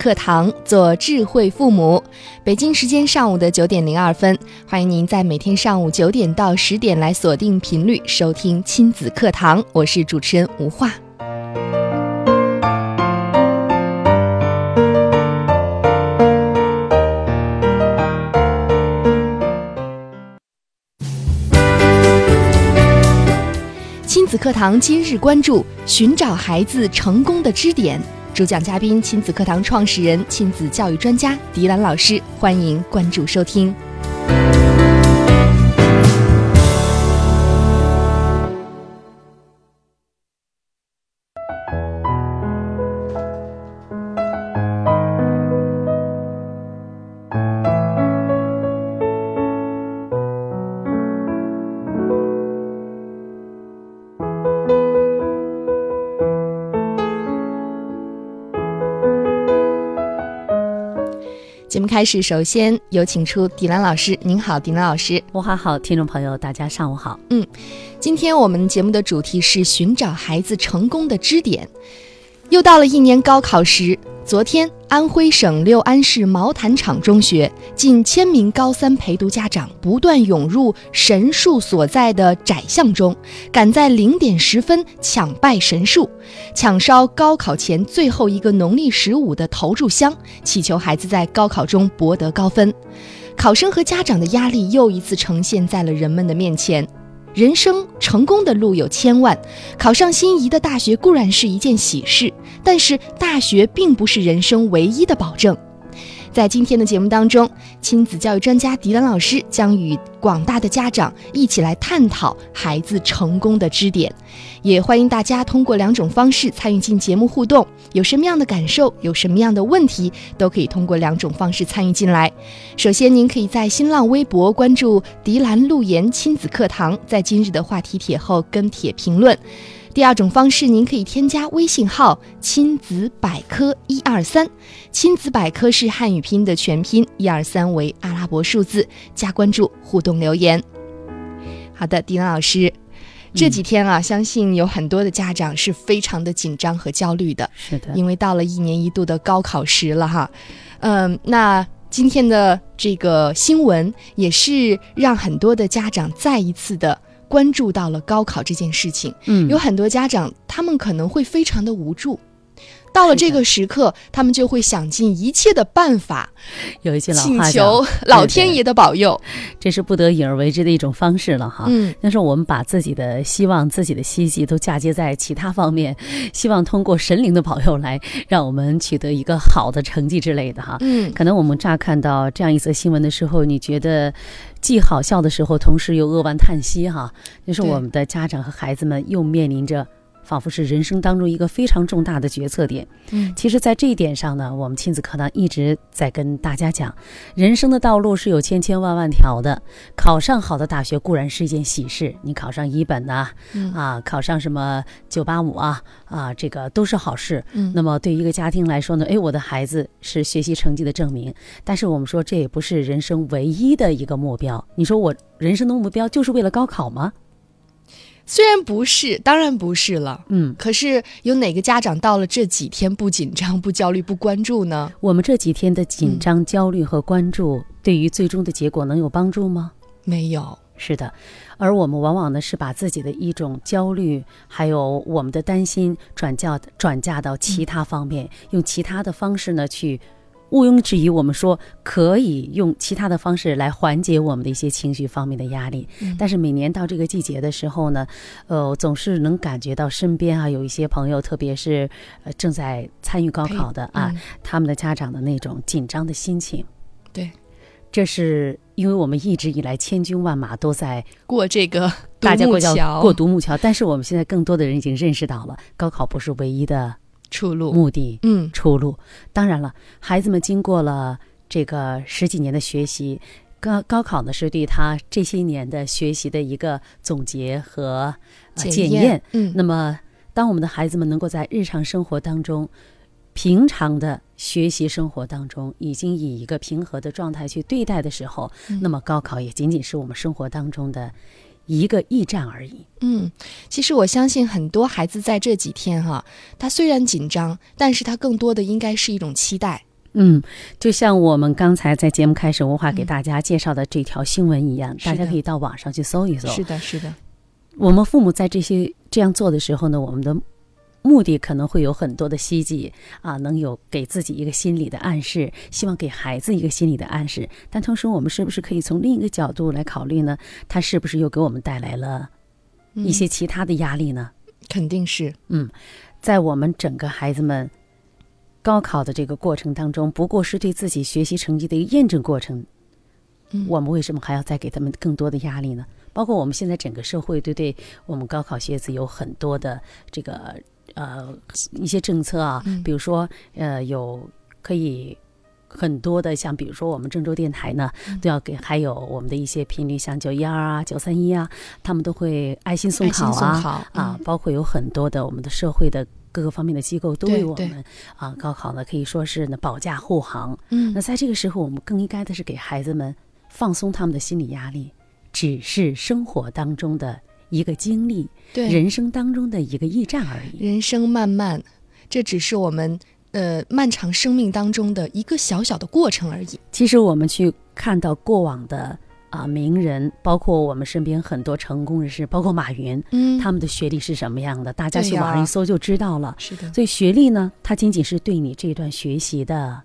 课堂，做智慧父母。北京时间上午的九点零二分，欢迎您在每天上午九点到十点来锁定频率收听亲子课堂，我是主持人吴化。亲子课堂今日关注：寻找孩子成功的支点。主讲嘉宾：亲子课堂创始人、亲子教育专家迪兰老师。欢迎关注收听。开始，首先有请出迪兰老师。您好，迪兰老师。吴华好，听众朋友，大家上午好。嗯，今天我们节目的主题是寻找孩子成功的支点。又到了一年高考时，昨天，安徽省六安市毛坦厂中学近千名高三陪读家长不断涌入神树所在的窄巷中，赶在零点十分抢拜神树，抢烧高考前最后一个农历十五的头炷香，祈求孩子在高考中博得高分。考生和家长的压力又一次呈现在了人们的面前。人生成功的路有千万，考上心仪的大学固然是一件喜事，但是大学并不是人生唯一的保证。在今天的节目当中，亲子教育专家迪兰老师将与广大的家长一起来探讨孩子成功的支点，也欢迎大家通过两种方式参与进节目互动。有什么样的感受，有什么样的问题，都可以通过两种方式参与进来。首先，您可以在新浪微博关注“迪兰路言亲子课堂”，在今日的话题帖后跟帖评论。第二种方式，您可以添加微信号“亲子百科一二三”，亲子百科是汉语拼音的全拼，一二三为阿拉伯数字，加关注互动留言。好的，迪兰老师，这几天啊，相信有很多的家长是非常的紧张和焦虑的，是的，因为到了一年一度的高考时了哈。嗯，那今天的这个新闻也是让很多的家长再一次的。关注到了高考这件事情，嗯，有很多家长他们可能会非常的无助，到了这个时刻，他们就会想尽一切的办法，有一句老请话求老天爷的保佑。这是不得已而为之的一种方式了哈。嗯，但是我们把自己的希望、自己的希冀都嫁接在其他方面，希望通过神灵的保佑来让我们取得一个好的成绩之类的哈。嗯，可能我们乍看到这样一则新闻的时候，你觉得既好笑的时候，同时又扼腕叹息哈。就是我们的家长和孩子们又面临着。仿佛是人生当中一个非常重大的决策点。嗯其实，在这一点上呢，我们亲子课堂一直在跟大家讲，人生的道路是有千千万万条的。考上好的大学固然是一件喜事，你考上一本呐、嗯啊，考上什么九八五啊啊，这个都是好事。嗯那么对于一个家庭来说呢，诶，我的孩子是学习成绩的证明。但是我们说，这也不是人生唯一的一个目标。你说我人生的目标就是为了高考吗？虽然不是，当然不是了。嗯，可是有哪个家长到了这几天不紧张、不焦虑、不关注呢？我们这几天的紧张、焦虑和关注，对于最终的结果能有帮助吗？没有。是的，而我们往往呢是把自己的一种焦虑，还有我们的担心转嫁转嫁到其他方面，用其他的方式呢去毋庸置疑，我们说可以用其他的方式来缓解我们的一些情绪方面的压力。嗯但是每年到这个季节的时候呢，呃，总是能感觉到身边啊有一些朋友，特别是呃正在参与高考的啊，嗯他们的家长的那种紧张的心情。对，这是因为我们一直以来千军万马都在过这个独大家过叫木桥过独木桥，但是我们现在更多的人已经认识到了，高考不是唯一的出路。目的嗯出路。当然了，孩子们经过了这个十几年的学习，高高考呢是对他这些年的学习的一个总结和、呃、检验。嗯，那么，当我们的孩子们能够在日常生活当中、平常的学习生活当中，已经以一个平和的状态去对待的时候，嗯那么高考也仅仅是我们生活当中的一个驿站而已。嗯，其实我相信很多孩子在这几天哈，他虽然紧张，但是他更多的应该是一种期待。嗯，就像我们刚才在节目开始，文化给大家介绍的这条新闻一样，嗯大家可以到网上去搜一搜。是的，是的，我们父母在这些这样做的时候呢，我们的目的可能会有很多的希冀啊，能有给自己一个心理的暗示，希望给孩子一个心理的暗示。但同时，我们是不是可以从另一个角度来考虑呢？他是不是又给我们带来了嗯一些其他的压力呢？肯定是。嗯在我们整个孩子们高考的这个过程当中，不过是对自己学习成绩的一个验证过程。嗯我们为什么还要再给他们更多的压力呢？包括我们现在整个社会对对我们高考学子有很多的这个呃一些政策啊，嗯比如说呃有可以。很多的，像比如说我们郑州电台呢，嗯都要给，还有我们的一些频率，像九一二啊、九三一啊，他们都会爱心送考啊，啊，嗯包括有很多的我们的社会的各个方面的机构都为我们啊高考呢可以说是呢保驾护航。嗯那在这个时候，我们更应该的是给孩子们放松他们的心理压力，只是生活当中的一个经历，对，人生当中的一个驿站而已。人生漫漫，这只是我们呃漫长生命当中的一个小小的过程而已。其实我们去看到过往的啊名人，包括我们身边很多成功人士，包括马云，嗯，他们的学历是什么样的，大家去网上一搜就知道了。是的，所以学历呢，它仅仅是对你这段学习的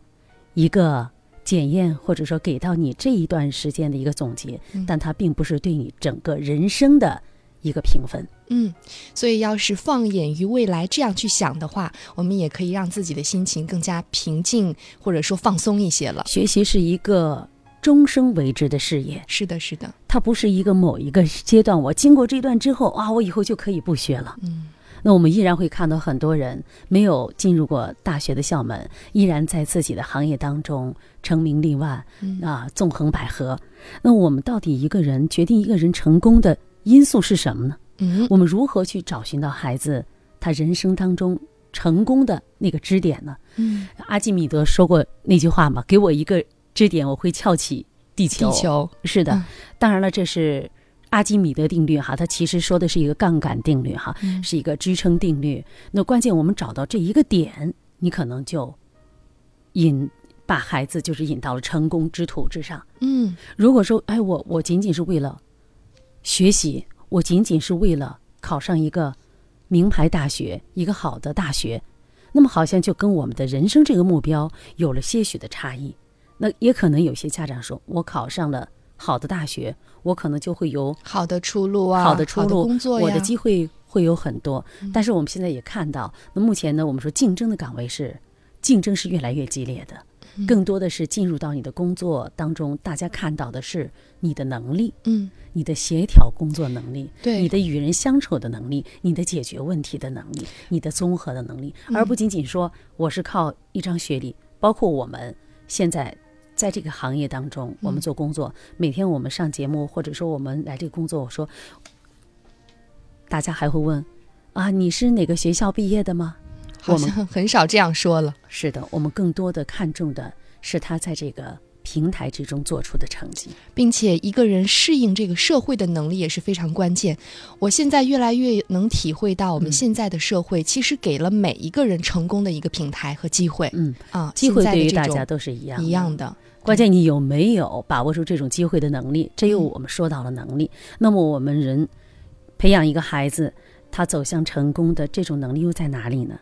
一个检验，或者说给到你这一段时间的一个总结，嗯但它并不是对你整个人生的一个评分。嗯，所以要是放眼于未来这样去想的话，我们也可以让自己的心情更加平静，或者说放松一些了。学习是一个终生为之的事业，是的，是的，它不是一个某一个阶段，我经过这段之后啊，我以后就可以不学了。嗯，那我们依然会看到很多人没有进入过大学的校门，依然在自己的行业当中成名立万，嗯啊，纵横捭阖。那我们到底一个人决定一个人成功的因素是什么呢？嗯，我们如何去找寻到孩子他人生当中成功的那个支点呢？嗯，阿基米德说过那句话嘛：“给我一个支点，我会翘起地球。”地球，是的，嗯当然了，这是阿基米德定律哈，它其实说的是一个杠杆定律哈，嗯是一个支撑定律。那关键我们找到这一个点，你可能就引把孩子就是引到了成功之途之上。嗯，如果说，哎，我我仅仅是为了学习，我仅仅是为了考上一个名牌大学，一个好的大学，那么好像就跟我们的人生这个目标有了些许的差异。那也可能有些家长说，我考上了好的大学，我可能就会有好的出路啊，好的出路，工作呀，我的机会会有很多。嗯但是我们现在也看到，那目前呢，我们说竞争的岗位是竞争是越来越激烈的，嗯更多的是进入到你的工作当中，大家看到的是你的能力。嗯，你的协调工作能力，对你的与人相处的能力，你的解决问题的能力，你的综合的能力，嗯而不仅仅说我是靠一张学历。包括我们现在在这个行业当中，我们做工作，每天我们上节目，或者说我们来这个工作，我说，大家还会问啊，你是哪个学校毕业的吗？我们很少这样说了。是的，我们更多的看重的是他在这个平台之中做出的成绩。并且一个人适应这个社会的能力也是非常关键。我现在越来越能体会到，我们嗯现在的社会其实给了每一个人成功的一个平台和机会嗯，啊，机会对于大家都是一样一样的。关键你有没有把握住这种机会的能力？这又嗯我们说到了能力。那么我们人培养一个孩子，他走向成功的这种能力又在哪里呢？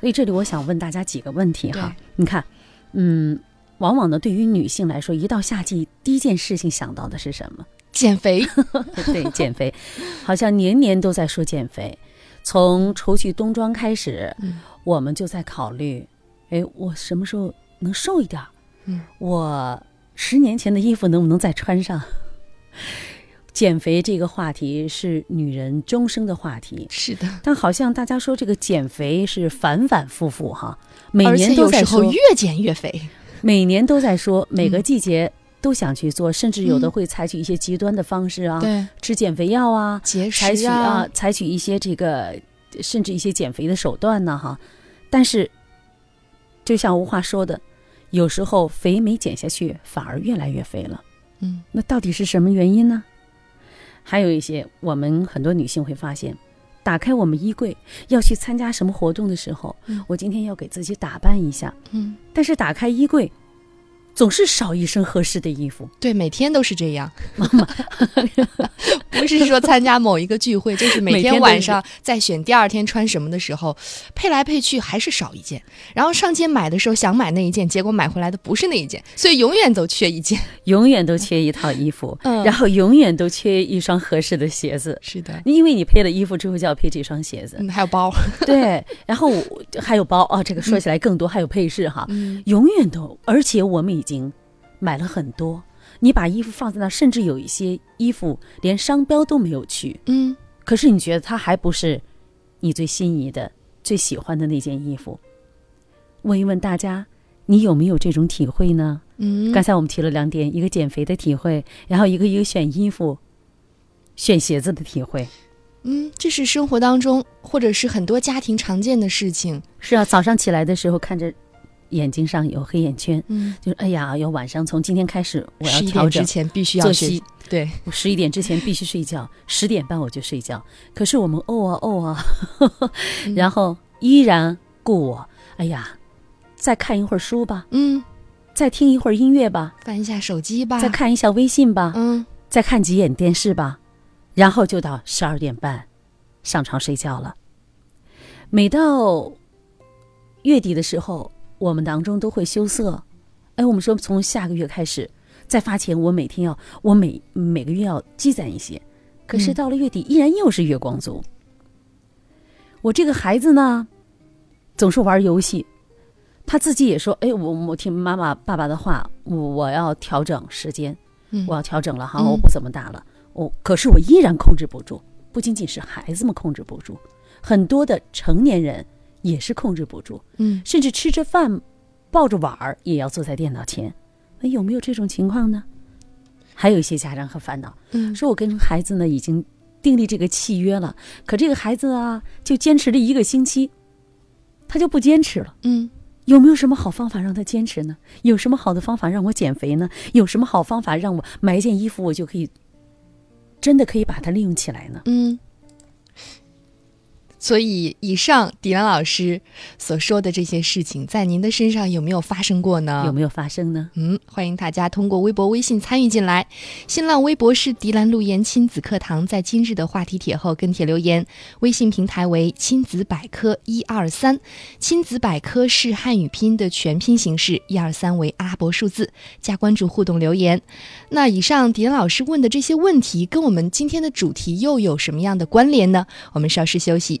所以这里我想问大家几个问题哈。你看，嗯，往往呢，对于女性来说，一到夏季，第一件事情想到的是什么？减肥，对，减肥，好像年年都在说减肥。从除去冬装开始，嗯我们就在考虑，哎，我什么时候能瘦一点儿？嗯，我十年前的衣服能不能再穿上？减肥这个话题是女人终生的话题，是的，但好像大家说这个减肥是反反复复哈，每年都在说，越减越肥。每年都在说，每个嗯季节都想去做，甚至有的嗯会采取一些极端的方式啊，对，吃减肥药啊，节采取食啊，采取一些这个甚至一些减肥的手段呢哈。但是，就像吴话说的，有时候肥没减下去，反而越来越肥了。嗯那到底是什么原因呢？还有一些我们很多女性会发现，打开我们衣柜要去参加什么活动的时候，嗯。我今天要给自己打扮一下，嗯，但是打开衣柜，总是少一身合适的衣服。对，每天都是这样。不是说参加某一个聚会，就是每每天晚上在选第二天穿什么的时候，配来配去还是少一件。然后上街买的时候想买那一件，结果买回来的不是那一件，所以永远都缺一件。永远都缺一套衣服，嗯然后永远都缺一双合适的鞋子。是的，因为你配了衣服之后就要配这双鞋子，嗯，还有包，对，然后我还有包啊，这个说起来更多，还有配饰哈，嗯永远都，而且我们已经买了很多，你把衣服放在那，甚至有一些衣服连商标都没有去，嗯可是你觉得它还不是你最心仪的、最喜欢的那件衣服？问一问大家，你有没有这种体会呢？嗯，刚才我们提了两点，一个减肥的体会，然后一个一个选衣服、选鞋子的体会。嗯，这是生活当中或者是很多家庭常见的事情。是啊，早上起来的时候看着眼睛上有黑眼圈，嗯，就是哎呀，要晚上从今天开始我要十一调整点之前必须要学作息，对，我十一点之前必须睡觉，十点半我就睡觉。可是我们哦啊哦啊，嗯。然后依然顾我，哎呀，再看一会儿书吧，嗯，再听一会儿音乐吧，翻一下手机吧，再看一下微信吧，嗯。再看几眼电视吧，然后就到十二点半上床睡觉了。每到月底的时候，我们当中都会羞涩。哎，我们说从下个月开始，再发钱，我每天要，我每每个月要积攒一些。可是嗯到了月底，依然又是月光族。我这个孩子呢，总是玩游戏，他自己也说：“哎，我我听妈妈爸爸的话，我我要调整时间。”嗯，我要调整了哈，嗯我不怎么打了，我可是我依然控制不住，不仅仅是孩子们控制不住，很多的成年人也是控制不住，嗯甚至吃着饭，抱着碗儿也要坐在电脑前，那有没有这种情况呢？还有一些家长很烦恼，嗯说我跟孩子呢已经订立这个契约了，可这个孩子啊就坚持了一个星期，他就不坚持了。嗯有没有什么好方法让他坚持呢？有什么好的方法让我减肥呢？有什么好方法让我买一件衣服，我就可以真的可以把它利用起来呢？嗯。所以，以上迪兰老师所说的这些事情，在您的身上有没有发生过呢？有没有发生呢？嗯，欢迎大家通过微博、微信参与进来。新浪微博是迪兰路言亲子课堂，在今日的话题帖后跟帖留言。微信平台为亲子百科一二三，亲子百科是汉语拼音的全拼形式，一二三为阿拉伯数字。加关注互动留言。那以上迪兰老师问的这些问题，跟我们今天的主题又有什么样的关联呢？我们稍事休息，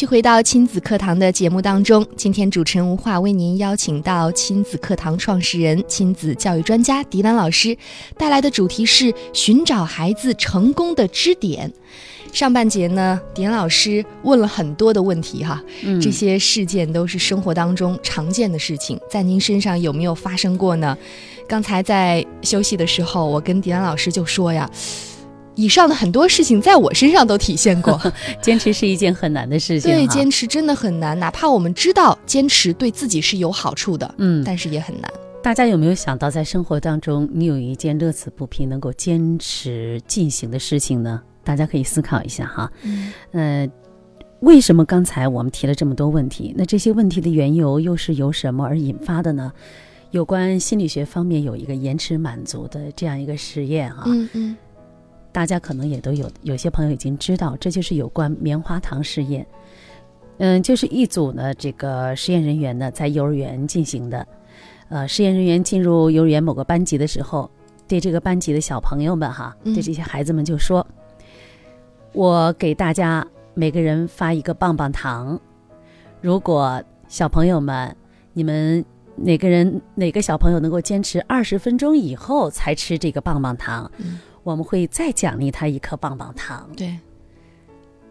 续回到亲子课堂的节目当中，今天主持人吴化为您邀请到亲子课堂创始人、亲子教育专家迪兰老师带来的主题是寻找孩子成功的支点。上半节呢，迪兰老师问了很多的问题哈，嗯这些事件都是生活当中常见的事情，在您身上有没有发生过呢？刚才在休息的时候，我跟迪兰老师就说呀，以上的很多事情在我身上都体现过。坚持是一件很难的事情，对，坚持真的很难，哪怕我们知道坚持对自己是有好处的，嗯，但是也很难。大家有没有想到，在生活当中，你有一件乐此不疲、能够坚持进行的事情呢？大家可以思考一下哈。嗯呃，为什么刚才我们提了这么多问题？那这些问题的缘由又是由什么而引发的呢？有关心理学方面有一个延迟满足的这样一个实验啊，嗯嗯大家可能也都有，有些朋友已经知道，这就是有关棉花糖试验。嗯，就是一组呢，这个实验人员呢在幼儿园进行的。呃，实验人员进入幼儿园某个班级的时候，对这个班级的小朋友们哈，嗯对这些孩子们就说：“我给大家每个人发一个棒棒糖，如果小朋友们你们哪个人哪个小朋友能够坚持二十分钟以后才吃这个棒棒糖，嗯我们会再奖励他一颗棒棒糖。”对，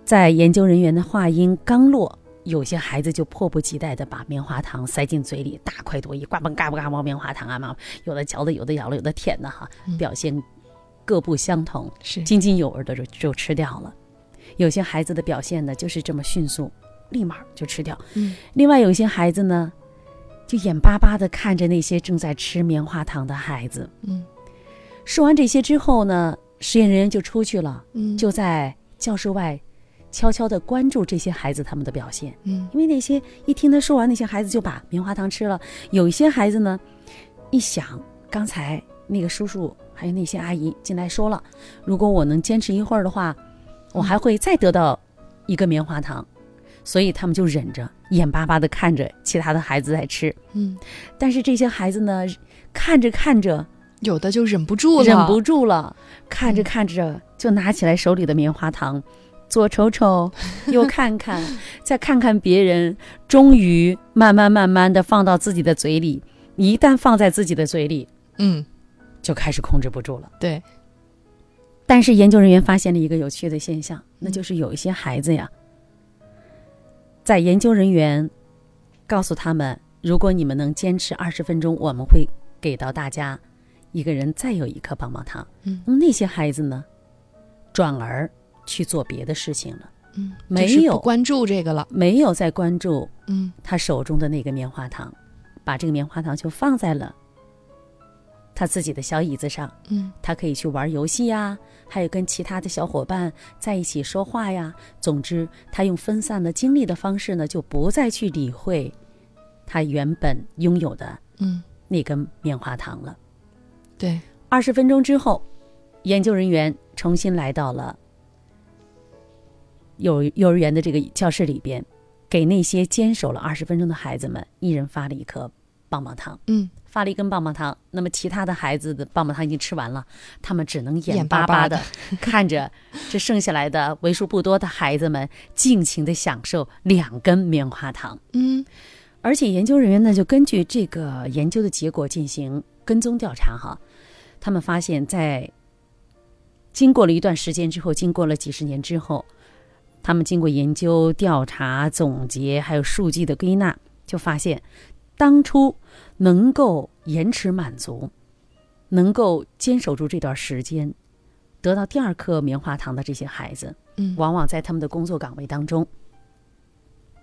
在研究人员的话音刚落，有些孩子就迫不及待地把棉花糖塞进嘴里，大快朵颐，呱嘣嘎嘣嘎嘣棉花糖啊嘛，有的嚼的，有的咬了，有的舔的哈，嗯表现各不相同，是津津有味的就就吃掉了。有些孩子的表现呢，就是这么迅速，立马就吃掉。嗯另外有些孩子呢，就眼巴巴的看着那些正在吃棉花糖的孩子。嗯说完这些之后呢，实验人员就出去了。嗯就在教室外悄悄地关注这些孩子他们的表现，嗯因为那些一听他说完，那些孩子就把棉花糖吃了。有一些孩子呢，一想刚才那个叔叔还有那些阿姨进来说了，如果我能坚持一会儿的话，我还会再得到一个棉花糖，所以他们就忍着，眼巴巴地看着其他的孩子在吃。嗯，但是这些孩子呢，看着看着有的就忍不住了，忍不住了，看着看着就拿起来手里的棉花糖，左瞅瞅，右看看，再看看别人，终于慢慢慢慢的放到自己的嘴里。一旦放在自己的嘴里，嗯，就开始控制不住了。对，但是研究人员发现了一个有趣的现象，那就是有一些孩子呀，在研究人员告诉他们，如果你们能坚持二十分钟，我们会给到大家一个人再有一颗棒棒糖。嗯那么那些孩子呢，转而去做别的事情了，嗯，没有关注这个了，没有再关注嗯他手中的那个棉花糖，把这个棉花糖就放在了他自己的小椅子上。嗯他可以去玩游戏呀，还有跟其他的小伙伴在一起说话呀。总之，他用分散的精力的方式呢，就不再去理会他原本拥有的嗯，那根棉花糖了。对，二十分钟之后，研究人员重新来到了幼幼儿园的这个教室里边，给那些坚守了二十分钟的孩子们一人发了一颗棒棒糖。嗯发了一根棒棒糖，那么其他的孩子的棒棒糖已经吃完了，他们只能眼巴巴的 看着这剩下来的为数不多的孩子们尽情的享受两根棉花糖。嗯而且研究人员呢，就根据这个研究的结果进行跟踪调查哈，他们发现，在经过了一段时间之后，经过了几十年之后，他们经过研究、调查、总结，还有数据的归纳，就发现，当初能够延迟满足，能够坚守住这段时间，得到第二颗棉花糖的这些孩子，嗯，往往在他们的工作岗位当中，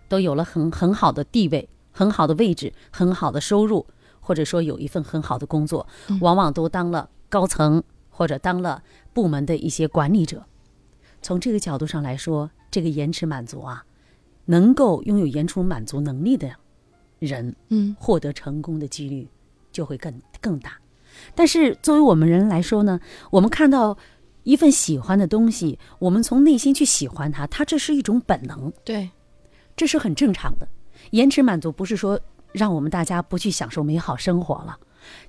都有了很很好的地位、很好的位置、很好的收入，或者说有一份很好的工作，嗯往往都当了高层或者当了部门的一些管理者。从这个角度上来说，这个延迟满足啊，能够拥有延迟满足能力的人，嗯获得成功的几率就会更更大。但是作为我们人来说呢，我们看到一份喜欢的东西，我们从内心去喜欢它，它这是一种本能，对，这是很正常的。延迟满足不是说让我们大家不去享受美好生活了，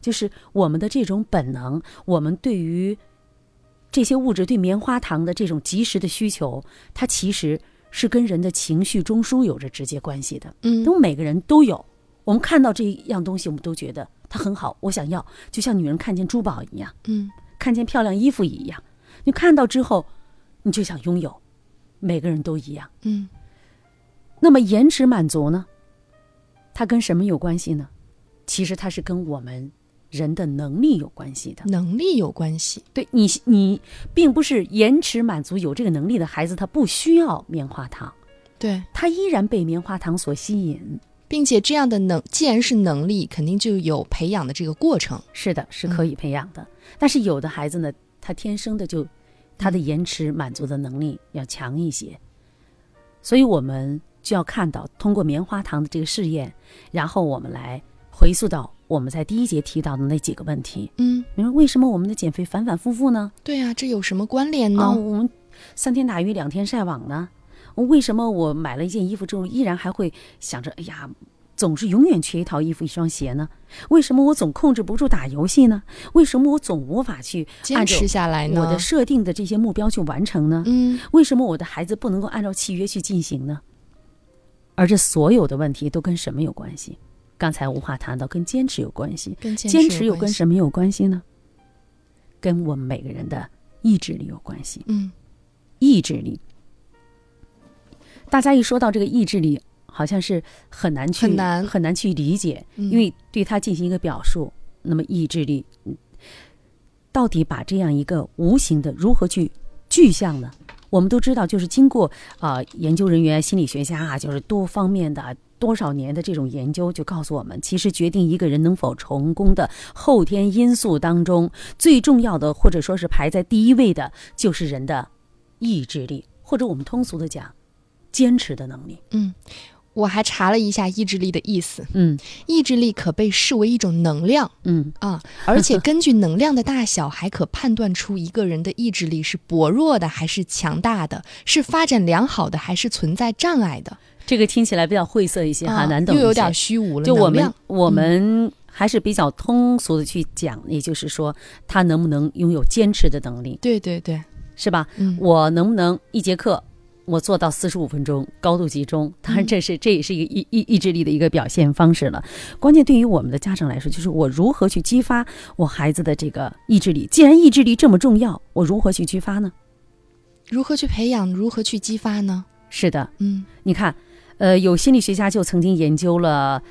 就是我们的这种本能，我们对于这些物质对棉花糖的这种及时的需求，它其实是跟人的情绪中枢有着直接关系的。嗯因为每个人都有，我们看到这样东西，我们都觉得它很好，我想要，就像女人看见珠宝一样，嗯看见漂亮衣服一样，你看到之后，你就想拥有，每个人都一样。嗯那么延迟满足呢？它跟什么有关系呢？其实它是跟我们人的能力有关系的。能力有关系。对你，你并不是延迟满足有这个能力的孩子，他不需要棉花糖，对，他依然被棉花糖所吸引。并且这样的能，既然是能力，肯定就有培养的这个过程。是的，是可以培养的。但是有的孩子呢，他天生的就他的延迟满足的能力要强一些，所以我们就要看到通过棉花糖的这个试验，然后我们来回溯到我们在第一节提到的那几个问题。嗯，你说为什么我们的减肥反反复复呢？对啊，这有什么关联呢？啊，我们三天打鱼两天晒网呢？为什么我买了一件衣服之后，依然还会想着，哎呀，总是永远缺一套衣服、一双鞋呢？为什么我总控制不住打游戏呢？为什么我总无法去坚持下来呢？我的设定的这些目标去完成呢？嗯，为什么我的孩子不能够按照契约去进行呢？而这所有的问题都跟什么有关系？刚才无话谈到跟坚持有关系，跟坚坚持又跟什么有关系呢？跟我们每个人的意志力有关系。嗯意志力，大家一说到这个意志力，好像是很难去很难很难去理解，嗯因为对它进行一个表述。那么意志力，嗯到底把这样一个无形的如何去具象呢？我们都知道，就是经过啊、研究人员、心理学家啊，就是多方面的多少年的这种研究，就告诉我们，其实决定一个人能否成功的后天因素当中，最重要的或者说是排在第一位的，就是人的意志力，或者我们通俗的讲，坚持的能力。嗯，我还查了一下意志力的意思，嗯意志力可被视为一种能量嗯，啊，而且 根据能量的大小，还可判断出一个人的意志力是薄弱的还是强大的，是发展良好的还是存在障碍的。这个听起来比较晦涩一些哈，啊难懂一些，又有点虚无了。就我们我们还是比较通俗的去讲，也就是说，他能不能拥有坚持的能力，对对对，是吧？嗯，我能不能一节课我做到四十五分钟高度集中？当然，这是这也是一个意意意志力的一个表现方式了。关键对于我们的家长来说，就是我如何去激发我孩子的这个意志力。既然意志力这么重要，我如何去激发呢？如何去培养，如何去激发呢？是的，嗯你看，呃，有心理学家就曾经研究了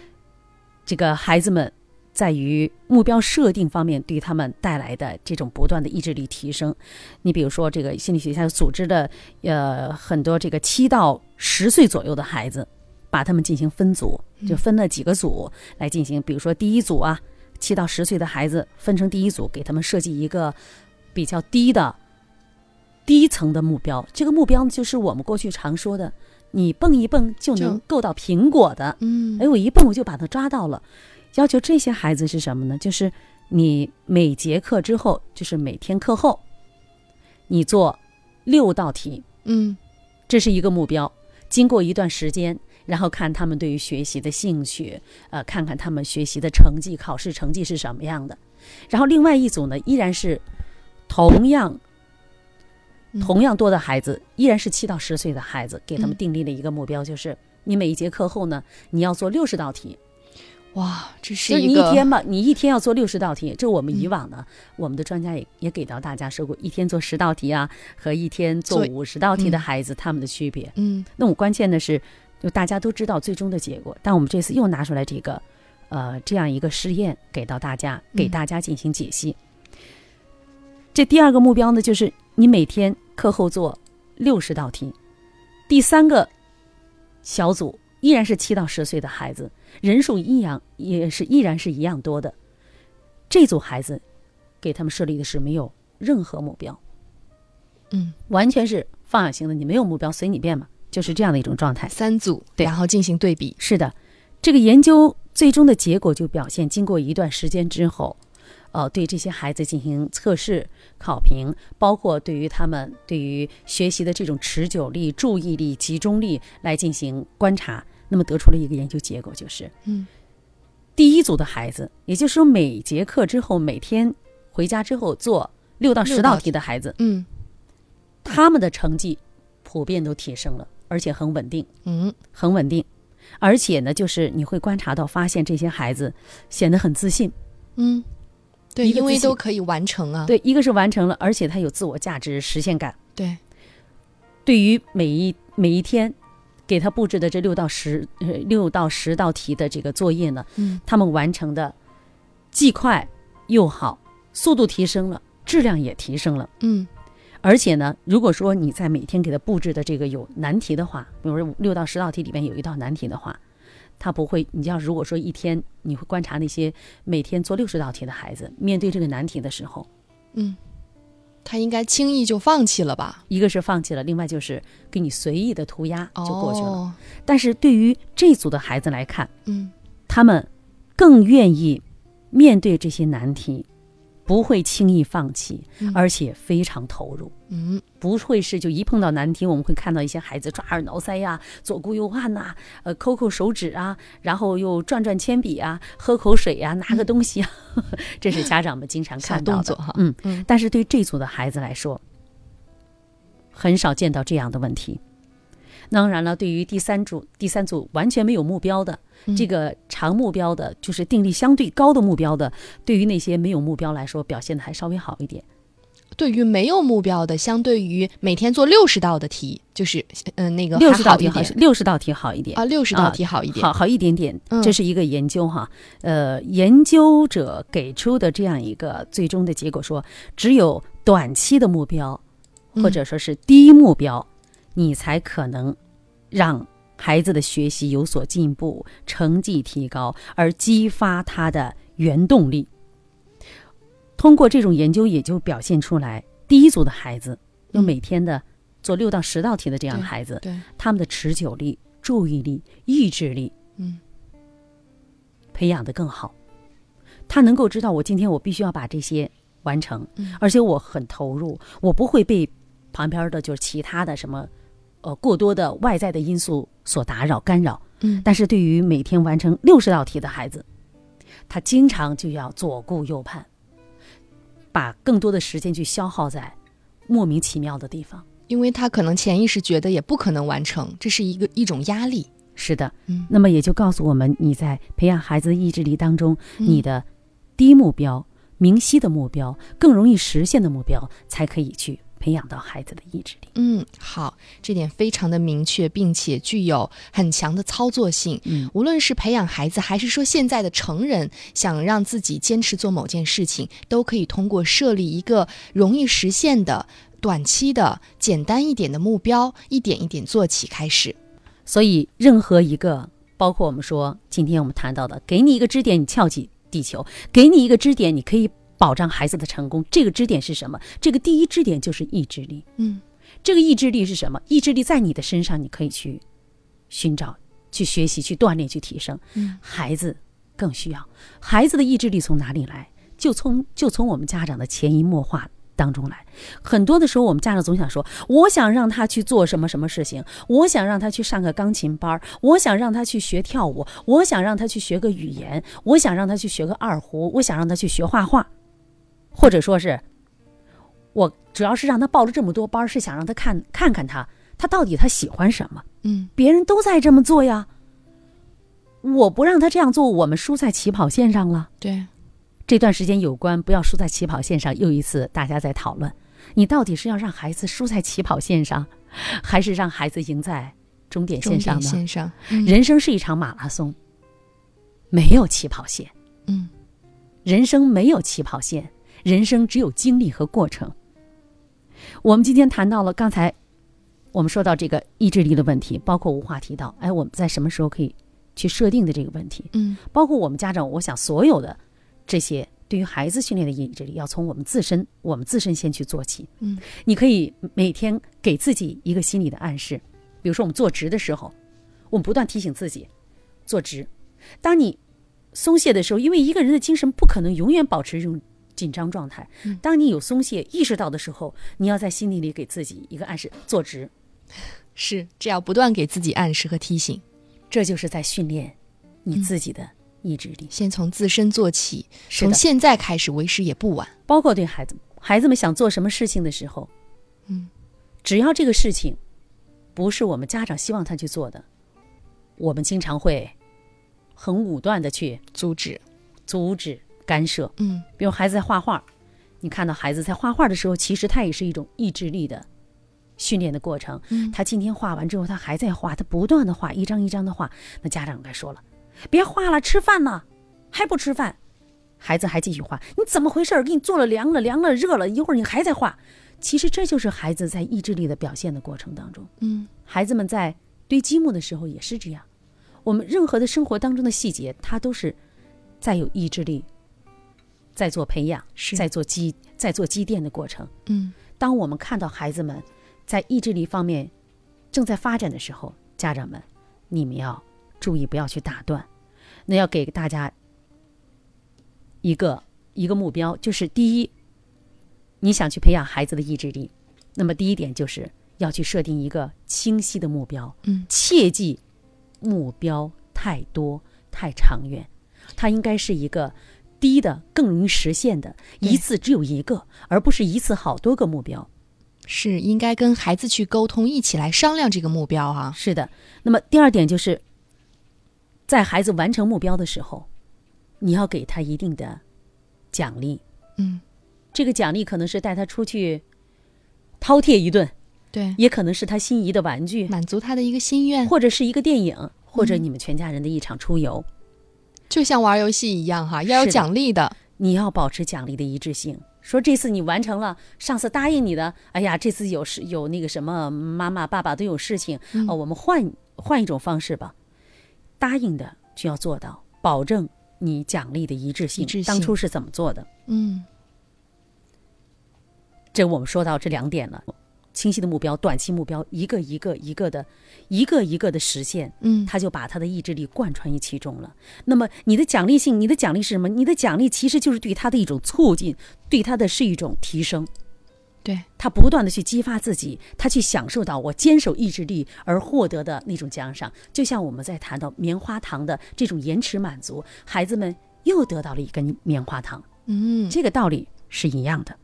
这个孩子们在于目标设定方面对他们带来的这种不断的意志力提升。你比如说，这个心理学家组织的呃很多这个七到十岁左右的孩子，把他们进行分组，就分了几个组来进行，比如说第一组啊，七到十岁的孩子分成第一组，给他们设计一个比较低的低层的目标。这个目标就是我们过去常说的，你蹦一蹦就能够到苹果的。嗯哎，我一蹦我就把它抓到了。要求这些孩子是什么呢？就是你每节课之后，就是每天课后，你做六道题，嗯这是一个目标。经过一段时间，然后看他们对于学习的兴趣，呃，看看他们学习的成绩、考试成绩是什么样的。然后另外一组呢，依然是同样嗯同样多的孩子，依然是七到十岁的孩子，给他们嗯订立了一个目标，就是你每一节课后呢，你要做六十道题。哇，这是一个一天吧，你一天要做六十道题。这我们以嗯往呢，我们的专家也也给到大家说过，一天做十道题啊，和一天做做五十道题的嗯孩子，他们的区别。嗯那我关键的是，就大家都知道最终的结果，但我们这次又拿出来这个，呃，这样一个试验给到大家，给嗯大家进行解析。这第二个目标呢，就是你每天课后做六十道题。第三个小组依然是七到十岁的孩子，人数一样，也是依然是一样多的。这组孩子给他们设立的是没有任何目标，嗯，完全是放养型的，你没有目标随你便嘛，就是这样的一种状态。三组，对然后进行对比。是的，这个研究最终的结果就表现，经过一段时间之后，呃，对这些孩子进行测试、考评，包括对于他们对于学习的这种持久力、注意力、集中力来进行观察，那么得出了一个研究结果，就是嗯第一组的孩子，也就是说每节课之后，每天回家之后做六到十道道题的孩子，嗯他们的成绩普遍都提升了，而且很稳定。嗯很稳定，而且呢，就是你会观察到，发现这些孩子显得很自信。嗯，对，因为都可以完成啊。对，一个是完成了，而且他有自我价值实现感。对，对于每一每一天给他布置的这六到十呃六到十道题的这个作业呢，嗯他们完成的既快又好，速度提升了，质量也提升了。嗯而且呢，如果说你在每天给他布置的这个有难题的话，比如说六到十道题里面有一道难题的话，他不会。你要如果说一天你会观察那些每天做六十道题的孩子，面对这个难题的时候，嗯，他应该轻易就放弃了吧？一个是放弃了，另外就是给你随意的涂鸦就过去了。哦但是对于这组的孩子来看，嗯他们更愿意面对这些难题，不会轻易放弃，嗯而且非常投入。嗯不会是就一碰到难题，我们会看到一些孩子抓耳挠腮呀、左顾右盼呐、呃抠抠手指啊，然后又转转铅笔啊，喝口水呀、拿个东西啊，这是家长们经常看到的。动作哈嗯嗯但是对这组的孩子来说，很少见到这样的问题。当然了，对于第三组，第三组完全没有目标的，嗯这个长目标的，就是定力相对高的目标的，对于那些没有目标来说，表现的还稍微好一点。对于没有目标的，相对于每天做六十道的题，就是嗯、呃那个六十道题好六十道题好一点啊，六十道题好一点。好好一点点嗯。这是一个研究哈，呃，研究者给出的这样一个最终的结果说，只有短期的目标，嗯或者说是低目标，你才可能让孩子的学习有所进步，成绩提高，而激发他的原动力。通过这种研究，也就表现出来，第一组的孩子，有嗯每天的做六到十道题的这样的孩子，对，他们的持久力、注意力、意志力嗯培养的更好。他能够知道，我今天我必须要把这些完成，嗯而且我很投入，我不会被旁边的就是其他的什么，呃，过多的外在的因素所打扰干扰。嗯但是对于每天完成六十道题的孩子，他经常就要左顾右盼，把更多的时间去消耗在莫名其妙的地方。因为他可能潜意识觉得也不可能完成，这是一个一种压力。是的，嗯那么也就告诉我们，你在培养孩子的意志力当中，嗯你的低目标、明晰的目标、更容易实现的目标，才可以去培养到孩子的意志力。嗯，好，这点非常的明确，并且具有很强的操作性。嗯，无论是培养孩子，还是说现在的成人想让自己坚持做某件事情，都可以通过设立一个容易实现的、短期的、简单一点的目标，一点一点做起开始。所以任何一个，包括我们说今天我们谈到的，给你一个支点，你翘起地球；给你一个支点，你可以保障孩子的成功。这个支点是什么？这个第一支点就是意志力。嗯这个意志力是什么？意志力在你的身上，你可以去寻找、去学习、去锻炼、去提升。嗯，孩子更需要。孩子的意志力从哪里来？就从就从我们家长的潜移默化当中来。很多的时候，我们家长总想说，我想让他去做什么什么事情，我想让他去上个钢琴班儿，我想让他去学跳舞，我想让他去学个语言，我想让他去学个二胡，我想让他去学画画，或者说是。我主要是让他报了这么多班儿，是想让他看看看他，他到底他喜欢什么。嗯别人都在这么做呀，我不让他这样做，我们输在起跑线上了。对，这段时间有关不要输在起跑线上，又一次大家在讨论，你到底是要让孩子输在起跑线上，还是让孩子赢在终点线上呢？线上。嗯人生是一场马拉松，没有起跑线，嗯人生没有起跑线，人生只有经历和过程。我们今天谈到了刚才我们说到这个意志力的问题，包括无话提到，哎，我们在什么时候可以去设定的这个问题，嗯包括我们家长，我想所有的这些对于孩子训练的意志力，要从我们自身，我们自身先去做起。嗯，你可以每天给自己一个心理的暗示，比如说我们坐直的时候，我们不断提醒自己坐直。当你松懈的时候，因为一个人的精神不可能永远保持这种紧张状态。嗯当你有松懈意识到的时候，你要在心里里给自己一个暗示，坐直。是这要不断给自己暗示和提醒，这就是在训练你自己的意志力。先从自身做起，从现在开始为时也不晚。包括对孩子，孩子们想做什么事情的时候，嗯，只要这个事情不是我们家长希望他去做的，我们经常会很武断的去阻止。阻止干涉。嗯比如孩子在画画，你看到孩子在画画的时候，其实他也是一种意志力的训练的过程。嗯他今天画完之后，他还在画，他不断的画，一张一张的画。那家长该说了，别画了，吃饭呢，还不吃饭？孩子还继续画，你怎么回事儿？给你做了凉了，凉了热了，一会儿你还在画。其实这就是孩子在意志力的表现的过程当中。嗯孩子们在堆积木的时候也是这样。我们任何的生活当中的细节，它都是在有意志力，在做培养，是。在做积，在做积淀的过程。嗯。当我们看到孩子们在意志力方面正在发展的时候，家长们，你们要注意不要去打断。那要给大家一个一个目标，就是第一，你想去培养孩子的意志力，那么第一点就是要去设定一个清晰的目标，嗯。切记目标太多太长远，它应该是一个低的、更容易实现的，一次只有一个，而不是一次好多个目标。是应该跟孩子去沟通，一起来商量这个目标啊、是的，那么第二点就是，在孩子完成目标的时候，你要给他一定的奖励。嗯，这个奖励可能是带他出去饕餮一顿，对，也可能是他心仪的玩具，满足他的一个心愿，或者是一个电影，或嗯。者你们全家人的一场出游。就像玩游戏一样哈，要有奖励的。你要保持奖励的一致性。说这次你完成了，上次答应你的，哎呀，这次有事有那个什么，妈妈爸爸都有事情，嗯哦，我们换换一种方式吧。答应的就要做到，保证你奖励的一致性。一致性当初是怎么做的？嗯这我们说到这两点了，清晰的目标、短期目标，一个一个一个的，一个一个的实现。嗯，他就把他的意志力贯穿于其中了。那么你的奖励性，你的奖励是什么？你的奖励其实就是对他的一种促进，对他的是一种提升。对，他不断的去激发自己，他去享受到我坚守意志力而获得的那种奖赏。就像我们在谈到棉花糖的这种延迟满足，孩子们又得到了一根棉花糖，嗯，这个道理是一样的。